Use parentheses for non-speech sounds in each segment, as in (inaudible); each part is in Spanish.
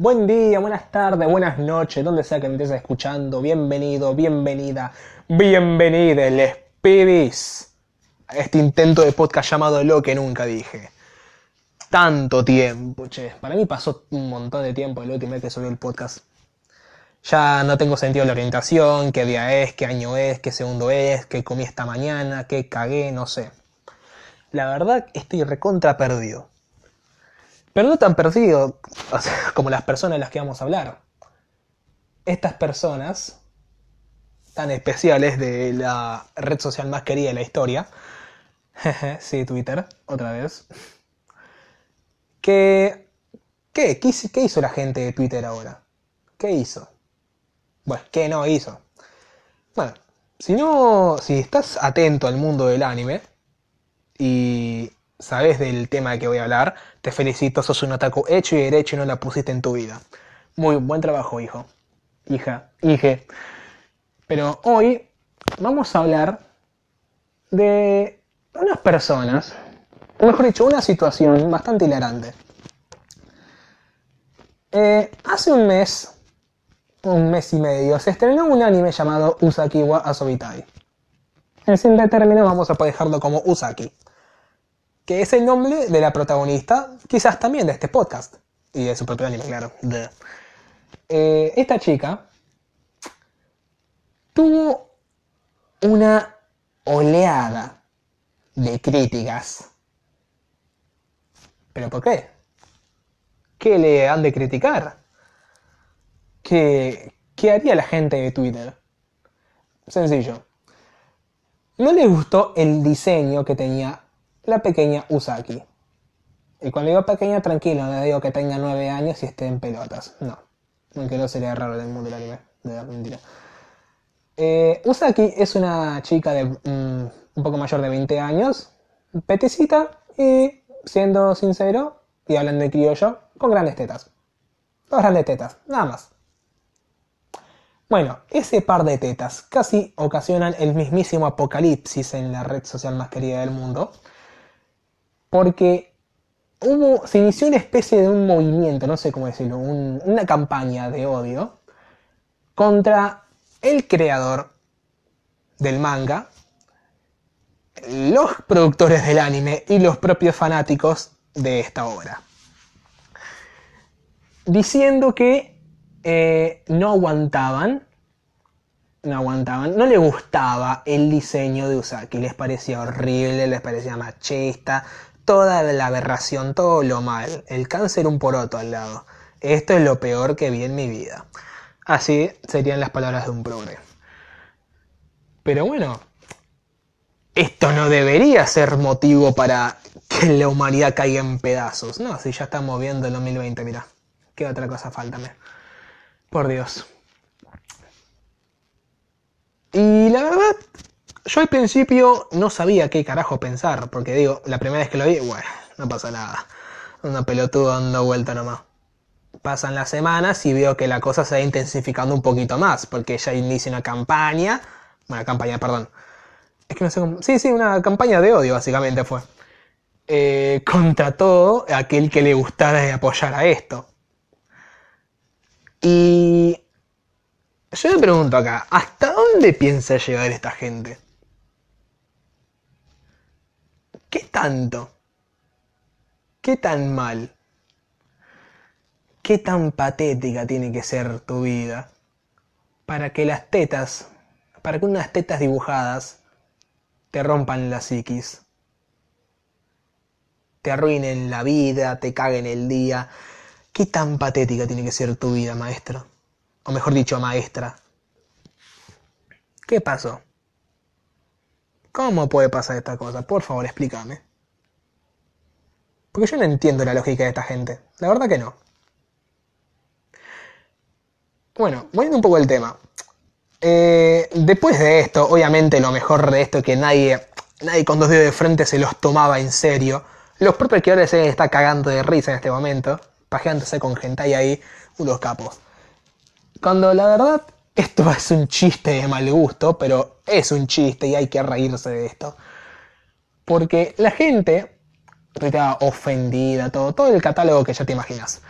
Buen día, buenas tardes, buenas noches, donde sea que me estés escuchando. Bienvenido, bienvenida, bienvenida, les pibis a este intento de podcast llamado Lo que nunca dije. Tanto tiempo, che. Para mí pasó un montón de tiempo el último vez que subí el podcast. Ya no tengo sentido de la orientación, qué día es, qué año es, qué segundo es, qué comí esta mañana, qué cagué, no sé. La verdad estoy recontra perdido. Pero no tan perdido (laughs) como las personas de las que vamos a hablar. Estas personas tan especiales de la red social más querida de la historia. (laughs) sí, Twitter, otra vez. ¿Qué, qué, qué, qué hizo la gente de Twitter ahora? ¿Qué hizo? Bueno, ¿qué no hizo? Bueno, si no, si estás atento al mundo del anime y sabes del tema que voy a hablar, te felicito, sos un otaku hecho y derecho y no la pusiste en tu vida. Muy buen trabajo, hijo. Hija, hije. Pero hoy vamos a hablar de unas personas, o mejor dicho, una situación bastante hilarante. Eh, hace un mes, un mes y medio, se estrenó un anime llamado Usakiwa Asobitai. En simple término vamos a dejarlo como Usaki, que es el nombre de la protagonista, quizás también de este podcast, y de su propio anime, claro. Eh, esta chica tuvo una oleada de críticas. ¿Pero por qué? ¿Qué le han de criticar? ¿Qué, qué haría la gente de Twitter? Sencillo. No le gustó el diseño que tenía la pequeña Usaki. Y cuando digo pequeña, tranquilo, no digo que tenga nueve años y esté en pelotas. No. Aunque no sería raro en el mundo del anime. De verdad, mentira. Eh, Usaki es una chica de mm, un poco mayor de 20 años, petecita y, siendo sincero y hablando de criollo, con grandes tetas. Dos grandes tetas, nada más. Bueno, ese par de tetas casi ocasionan el mismísimo apocalipsis en la red social más querida del mundo, porque hubo, se inició una especie de un movimiento, no sé cómo decirlo, un- una campaña de odio contra el creador del manga, los productores del anime y los propios fanáticos de esta obra. Diciendo que eh, no aguantaban, no aguantaban, no le gustaba el diseño de Usaki, les parecía horrible, les parecía machista, toda la aberración, todo lo mal, el cáncer un poroto al lado. Esto es lo peor que vi en mi vida. Así serían las palabras de un progre. Pero bueno, esto no debería ser motivo para que la humanidad caiga en pedazos. No, si ya estamos viendo el 2020, mira. ¿Qué otra cosa faltame? Por Dios. Y la verdad, yo al principio no sabía qué carajo pensar, porque digo, la primera vez que lo vi, bueno, no pasa nada. Una pelotuda dando vuelta nomás. Pasan las semanas y veo que la cosa se va intensificando un poquito más, porque ella inicia una campaña, bueno, campaña, perdón. Es que no sé cómo... Sí, sí, una campaña de odio básicamente fue. Eh, contra todo aquel que le gustara de apoyar a esto. Y yo me pregunto acá, ¿hasta dónde piensa llegar esta gente? ¿Qué tanto? ¿Qué tan mal? ¿Qué tan patética tiene que ser tu vida para que las tetas, para que unas tetas dibujadas te rompan la psiquis? Te arruinen la vida, te caguen el día. ¿Qué tan patética tiene que ser tu vida, maestro? O mejor dicho, maestra. ¿Qué pasó? ¿Cómo puede pasar esta cosa? Por favor, explícame. Porque yo no entiendo la lógica de esta gente. La verdad que no. Bueno, volviendo un poco al tema. Eh, después de esto, obviamente lo mejor de esto es que nadie, nadie con dos dedos de frente se los tomaba en serio. Los propios creadores se estar cagando de risa en este momento, pajeándose con hentai ahí, unos capos. Cuando la verdad, esto es un chiste de mal gusto, pero es un chiste y hay que reírse de esto. Porque la gente, estaba ofendida, todo, todo el catálogo que ya te imaginas.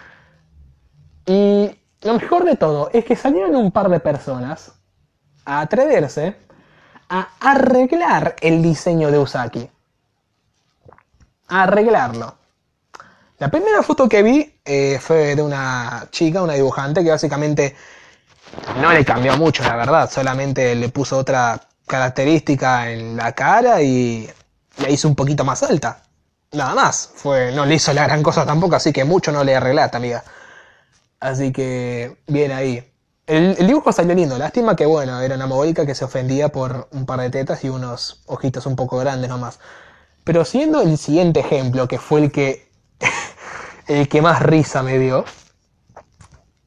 Y lo mejor de todo es que salieron un par de personas a atreverse a arreglar el diseño de Usaki. A arreglarlo. La primera foto que vi eh, fue de una chica, una dibujante, que básicamente no le cambió mucho, la verdad. Solamente le puso otra característica en la cara y la hizo un poquito más alta. Nada más. Fue, no le hizo la gran cosa tampoco, así que mucho no le arreglaste, amiga. Así que, bien ahí. El, dibujo salió lindo, lástima que bueno, era una mogólica que se ofendía por un par de tetas y unos ojitos un poco grandes nomás. Pero siendo el siguiente ejemplo, que fue el que, (laughs) el que más risa me dio,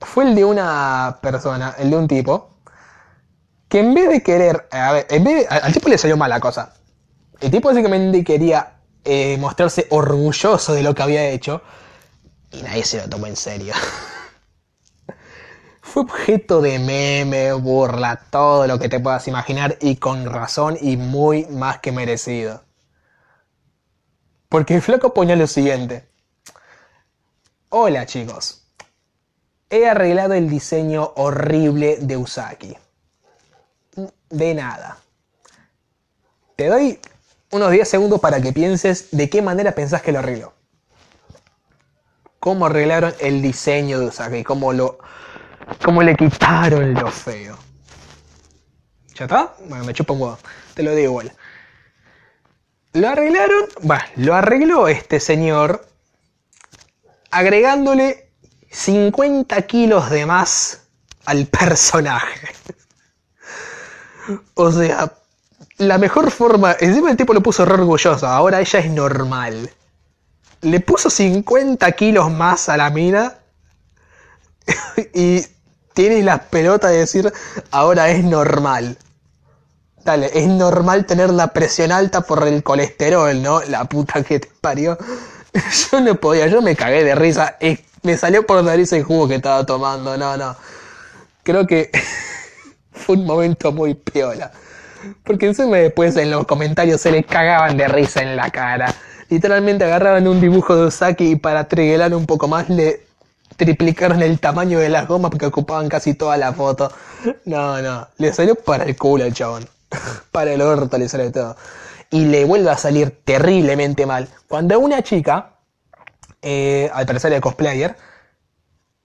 fue el de una persona, el de un tipo, que en vez de querer, a ver, en vez al tipo le salió mala cosa. El tipo básicamente quería eh, mostrarse orgulloso de lo que había hecho y nadie se lo tomó en serio. (laughs) fue objeto de meme, burla, todo lo que te puedas imaginar y con razón y muy más que merecido. Porque el flaco ponía lo siguiente. Hola chicos, he arreglado el diseño horrible de Usaki. De nada. Te doy unos 10 segundos para que pienses de qué manera pensás que lo arregló. Cómo arreglaron el diseño de Usaki, cómo lo como le quitaron lo feo. ¿Ya está? Bueno, me chupa un huevo. Te lo digo igual. Lo arreglaron, bueno, lo arregló este señor agregándole 50 kilos de más al personaje. o sea, la mejor forma, encima el tipo lo puso re orgulloso, ahora ella es normal. Le puso 50 kilos más a la mina (laughs) y tienes la pelota de decir ahora es normal. Dale, es normal tener la presión alta por el colesterol, ¿no? La puta que te parió. (laughs) Yo no podía, yo me cagué de risa. Me salió por nariz el jugo que estaba tomando. No, no. Creo que (laughs) fue un momento muy piola. Porque encima después en los comentarios se le cagaban de risa en la cara. Literalmente agarraban un dibujo de Usaki y para triguelar un poco más le triplicaron el tamaño de las gomas porque ocupaban casi toda la foto. No, no, le salió para el culo al chabón. (laughs) para el orto le sale todo. Y le vuelve a salir terriblemente mal. Cuando una chica, eh, al parecer el cosplayer,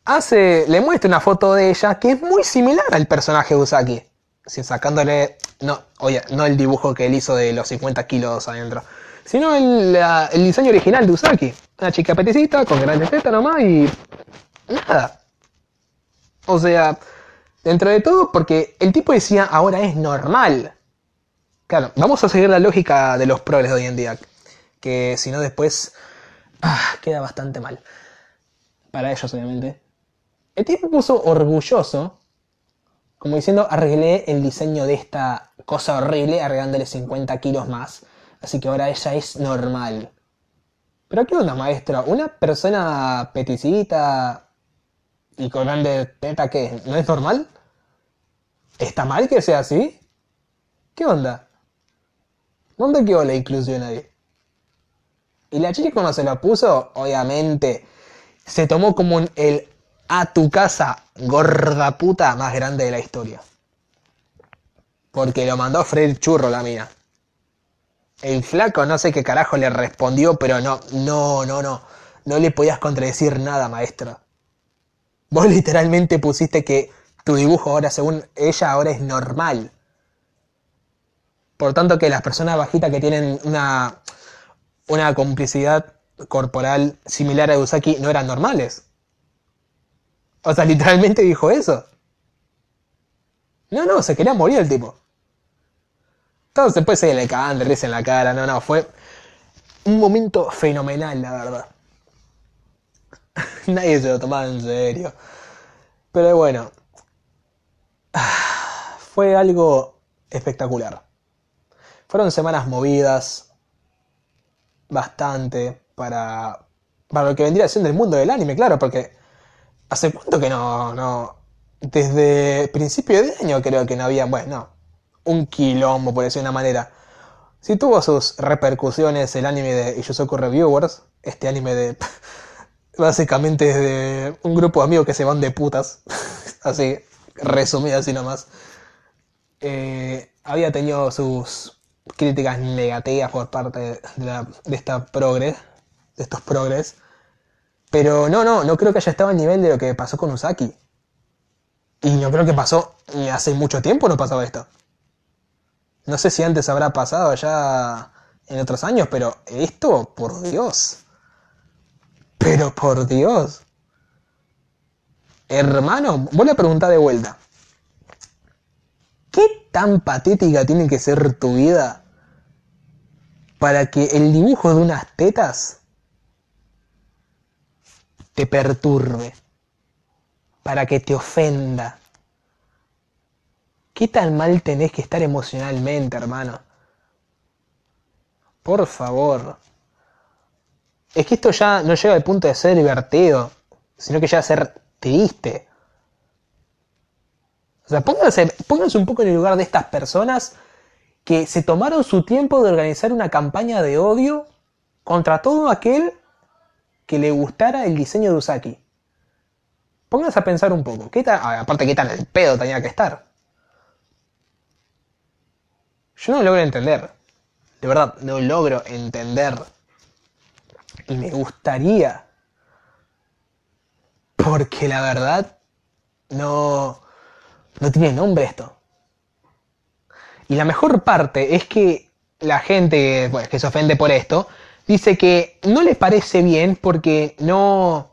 hace, le muestra una foto de ella que es muy similar al personaje de Usaki. Si sacándole, no, oye, no el dibujo que él hizo de los 50 kilos adentro, sino el, diseño original de Usaki. Una chica peticita con grandes tetas nomás y nada. O sea, dentro de todo, porque el tipo decía, ahora es normal. Claro, vamos a seguir la lógica de los progres de hoy en día, que si no después ah, queda bastante mal. Para ellos, obviamente. El tipo puso orgulloso, como diciendo, arreglé el diseño de esta cosa horrible, arreglándole 50 kilos más. Así que ahora ella es normal. Pero ¿qué onda, maestro? ¿Una persona peticita y con grande teta qué? ¿No es normal? ¿Está mal que sea así? ¿Qué onda? ¿Dónde quedó la inclusión ahí? Y la chica cuando se lo puso, obviamente, se tomó como el a tu casa gorda puta más grande de la historia. Porque lo mandó a freír churro la mina. El flaco no sé qué carajo le respondió, pero no, no, no, no. No le podías contradecir nada, maestro. Vos (laughs) literalmente pusiste que tu dibujo ahora, según ella, ahora es normal. Por tanto, que las personas bajitas que tienen una, una complicidad corporal similar a Usaki no eran normales. O sea, (laughs) literalmente dijo eso. No, no, se quería morir el tipo. Todo se puede seguir le cagan de en la cara. No, no, fue un momento fenomenal, la verdad. (laughs) Nadie se lo tomaba en serio. Pero bueno, (sighs) fue algo espectacular. Fueron semanas movidas, bastante, para, para lo que vendría siendo el mundo del anime, claro, porque hace cuánto que no, no, desde principio de año creo que no había, bueno, un quilombo, por decir una manera. Si tuvo sus repercusiones el anime de Yusoku Reviewers, este anime de (laughs) Básicamente es de un grupo de amigos que se van de putas. (laughs) así, resumido así nomás. Eh, había tenido sus críticas negativas por parte de, la, de esta progres, de estos progres. Pero no, no, no creo que haya estado al nivel de lo que pasó con Usaki. Y no creo que pasó, ni hace mucho tiempo no pasaba esto. No sé si antes habrá pasado ya en otros años, pero esto, por Dios. Pero por Dios. Hermano, voy a preguntar de vuelta. ¿Qué tan patética tiene que ser tu vida para que el dibujo de unas tetas te perturbe? Para que te ofenda. ¿Qué tan mal tenés que estar emocionalmente, hermano? Por favor. Es que esto ya no llega al punto de ser divertido, sino que ya a ser triste. O sea, pónganse, un poco en el lugar de estas personas que se tomaron su tiempo de organizar una campaña de odio contra todo aquel que le gustara el diseño de Usaki. Pónganse a pensar un poco. ¿Qué aparte, ¿qué tan el pedo tenía que estar? Yo no logro entender. De verdad, no logro entender. Y me gustaría. Porque la verdad, no, no tiene nombre esto. Y la mejor parte es que la gente que se ofende por esto dice que no le parece bien porque no,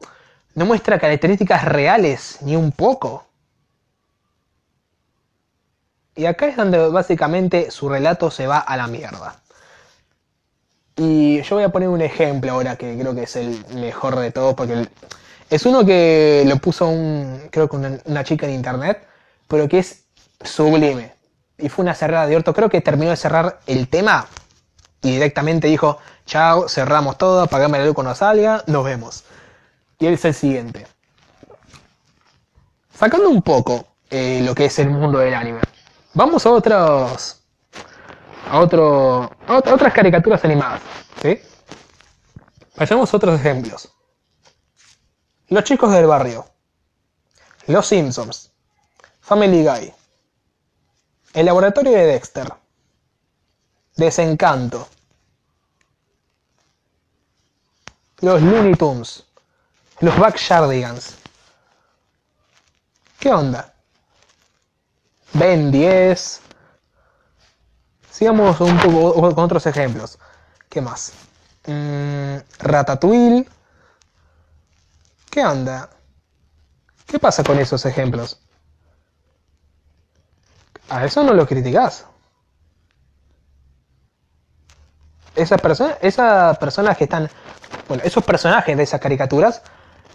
no muestra características reales ni un poco. Y acá es donde básicamente su relato se va a la mierda. Y yo voy a poner un ejemplo ahora que creo que es el mejor de todos, porque es uno que lo puso un, creo que una, chica en internet, pero que es sublime. Y fue una cerrada de orto. Creo que terminó de cerrar el tema y directamente dijo, chao, cerramos todo, apagame la luz cuando salga, nos vemos. Y él es el siguiente. Sacando un poco eh, lo que es el mundo del anime. Vamos a otros a, otro, otras caricaturas animadas. ¿sí? Pasemos otros ejemplos. Los chicos del barrio. Los Simpsons. Family Guy. El laboratorio de Dexter. Desencanto. Los Looney Tunes. Los Backyardigans. ¿Qué onda? Ben 10. Sigamos un poco con otros ejemplos. ¿Qué más? Mm, Ratatouille. ¿Qué onda? ¿Qué pasa con esos ejemplos? A eso no lo criticas. Esas personas, esas personas que están, bueno, esos personajes de esas caricaturas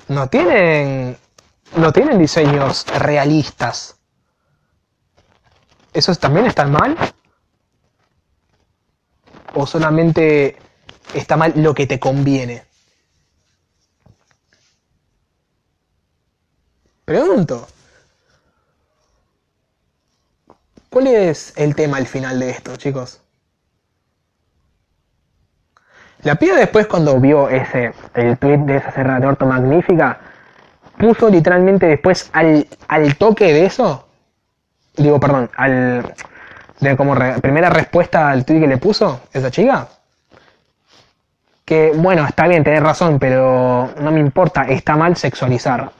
no tienen, no tienen diseños realistas. ¿Esos también están mal? o solamente está mal lo que te conviene? Pregunto. ¿Cuál es el tema al final de esto, chicos? La piba después cuando vio ese, el tweet de esa cerrada de orto magnífica, puso literalmente después al, al toque de eso, digo, perdón, al, de como primera respuesta al tweet que le puso esa chica. Que bueno, está bien, tenés razón, pero no me importa, está mal sexualizar.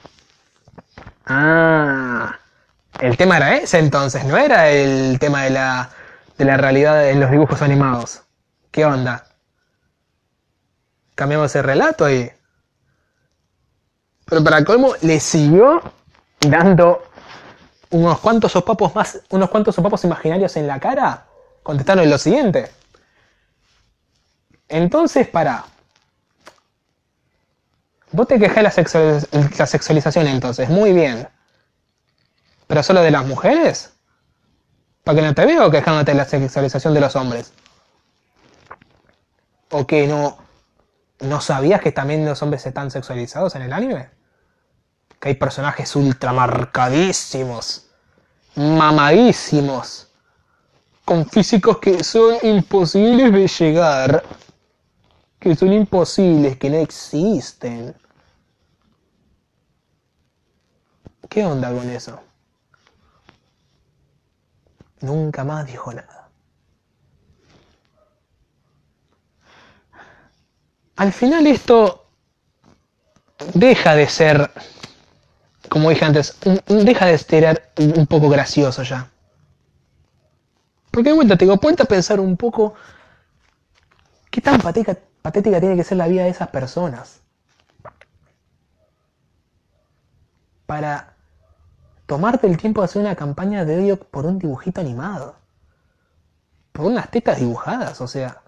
Ah, el tema era ese entonces, no era el tema de la, de la realidad en los dibujos animados. ¿Qué onda? Cambiamos el relato y... Pero para colmo, le siguió dando unos cuantos sopapos más, unos cuantos sopapos imaginarios en la cara, contestaron lo siguiente. Entonces, para. Vos te quejás de la, la sexualización entonces, muy bien. ¿Pero solo de las mujeres? ¿Para que no te veo quejándote de la sexualización de los hombres? ¿O que no, no sabías que también los hombres están sexualizados en el anime? que hay personajes ultramarcadísimos, mamadísimos, con físicos que son imposibles de llegar, que son imposibles, que no existen. ¿Qué onda con eso? Nunca más dijo nada. Al final esto deja de ser, como dije antes, deja de ser un poco gracioso ya. Porque de vuelta te digo, ponte a pensar un poco qué tan patética, patética tiene que ser la vida de esas personas. Para tomarte el tiempo de hacer una campaña de odio por un dibujito animado. Por unas tetas dibujadas, o sea.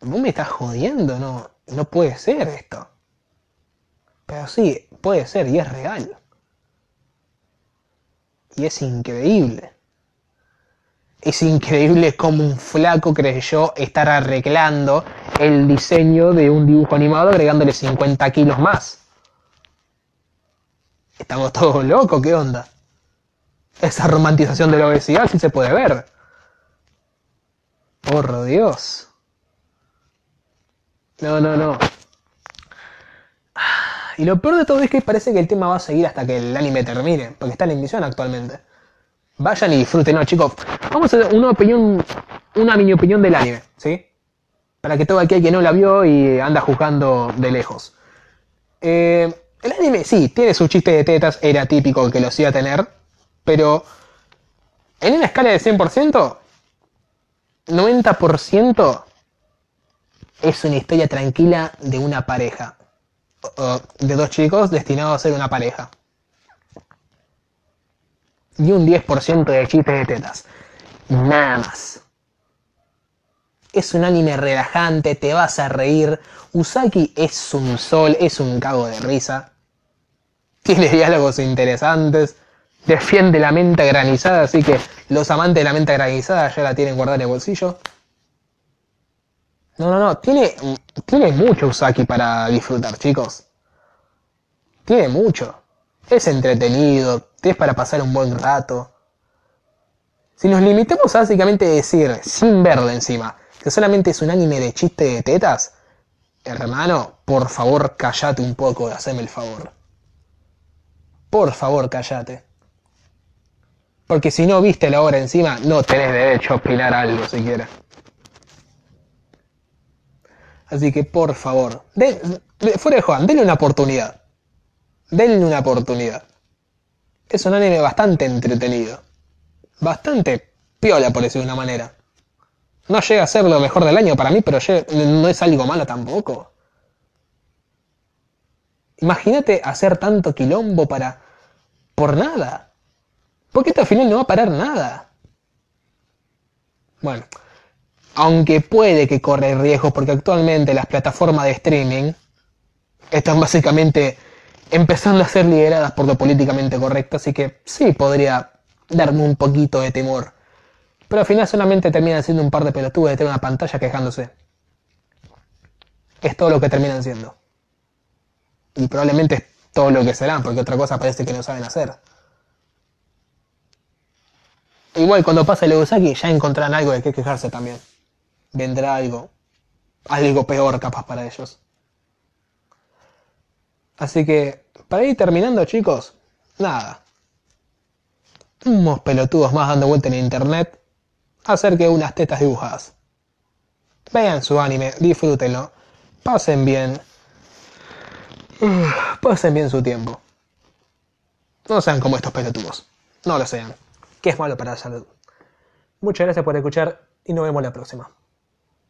Vos me estás jodiendo, no, no puede ser esto. Pero sí, puede ser y es real. Y es increíble. Es increíble cómo un flaco creyó estar arreglando el diseño de un dibujo animado agregándole 50 kilos más. Estamos todos locos, ¿qué onda? Esa romantización de la obesidad sí se puede ver. Por Dios. No, no, no. Y lo peor de todo es que parece que el tema va a seguir hasta que el anime termine, porque está en emisión actualmente. Vayan y disfruten, no, chicos. Vamos a hacer una opinión, una mini opinión del anime, ¿sí? Para que todo aquel que no la vio y anda juzgando de lejos. Eh, el anime sí, tiene su chiste de tetas, era típico que los iba a tener, pero en una escala de 100%, 90% es una historia tranquila de una pareja, de dos chicos destinados a ser una pareja. Y un 10% de chistes de tetas. Nada más. Es un anime relajante, te vas a reír. Usaki es un sol, es un cago de risa. Tiene diálogos interesantes. Defiende la mente granizada, así que los amantes de la mente granizada ya la tienen guardada en el bolsillo. No, no, no. Tiene, tiene mucho Usaki para disfrutar, chicos. Tiene mucho. Es entretenido, es para pasar un buen rato. Si nos limitamos a básicamente decir, sin verlo encima, que solamente es un anime de chiste de tetas, hermano, por favor callate un poco, haceme el favor. Por favor, callate. Porque si no viste la obra encima, no tenés derecho a opinar algo siquiera. Así que por favor, fuera de Juan, denle una oportunidad. Denle una oportunidad. Es un anime bastante entretenido. Bastante piola, por decirlo de una manera. No llega a ser lo mejor del año para mí, pero no es algo malo tampoco. Imagínate hacer tanto quilombo para... por nada. Porque esto al final no va a parar nada. Bueno, aunque puede que corre riesgos porque actualmente las plataformas de streaming están básicamente empezando a ser lideradas por lo políticamente correcto, así que sí podría darme un poquito de temor. Pero al final solamente terminan siendo un par de pelotudos de una pantalla quejándose. Es todo lo que terminan siendo. Y probablemente es todo lo que serán, porque otra cosa parece que no saben hacer. Igual cuando pase el Usaki ya encontrarán algo de qué quejarse también vendrá algo, algo peor capaz para ellos. Así que, para ir terminando chicos, nada. Unos pelotudos más dando vuelta en internet hacer que unas tetas dibujadas. Vean su anime, disfrútenlo, pasen bien, (sighs) pasen bien su tiempo. No sean como estos pelotudos, no lo sean, que es malo para la salud. Muchas gracias por escuchar y nos vemos la próxima.